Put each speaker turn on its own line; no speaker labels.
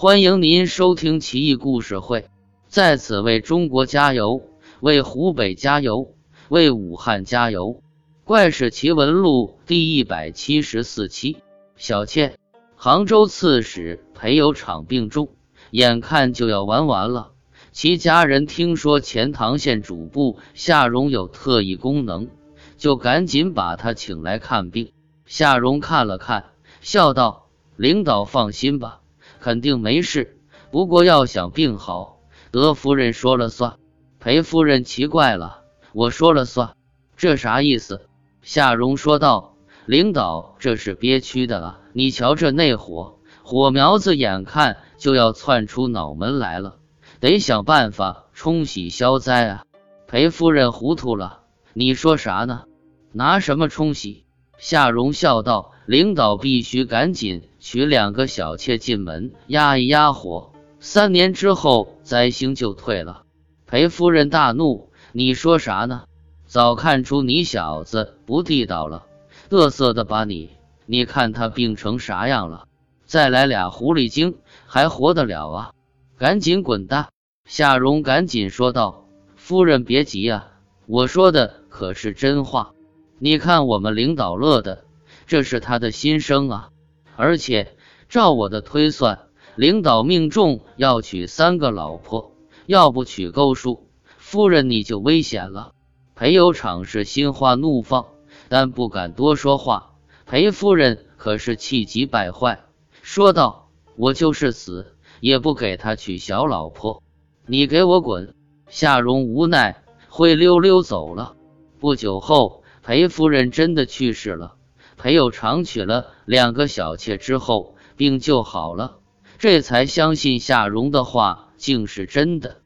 欢迎您收听奇异故事会，在此为中国加油，为湖北加油，为武汉加油！怪事奇闻录第一百七十四期。小妾，杭州刺史裴有场病重，眼看就要完完了。其家人听说钱塘县主簿夏荣有特异功能，就赶紧把他请来看病。夏荣看了看，笑道：“领导放心吧。”肯定没事，不过要想病好，德夫人说了算。裴夫人奇怪了：“我说了算，这啥意思？”夏蓉说道：“领导这是憋屈的了！你瞧这内火，火苗子眼看就要窜出脑门来了，得想办法冲洗消灾啊！”裴夫人糊涂了：“你说啥呢？拿什么冲洗？”夏蓉笑道：“领导必须赶紧。”娶两个小妾进门，压一压火，三年之后灾星就退了。裴夫人大怒：“你说啥呢？早看出你小子不地道了，嘚瑟的吧你！你看他病成啥样了？再来俩狐狸精还活得了啊？赶紧滚蛋！”夏蓉赶紧说道：“夫人别急啊，我说的可是真话。你看我们领导乐的，这是他的心声啊。”而且照我的推算，领导命中要娶三个老婆，要不娶够数，夫人你就危险了。裴有场是心花怒放，但不敢多说话。裴夫人可是气急败坏，说道：“我就是死也不给他娶小老婆，你给我滚！”夏蓉无奈，灰溜溜走了。不久后，裴夫人真的去世了。裴友长娶了两个小妾之后，病就好了，这才相信夏蓉的话竟是真的。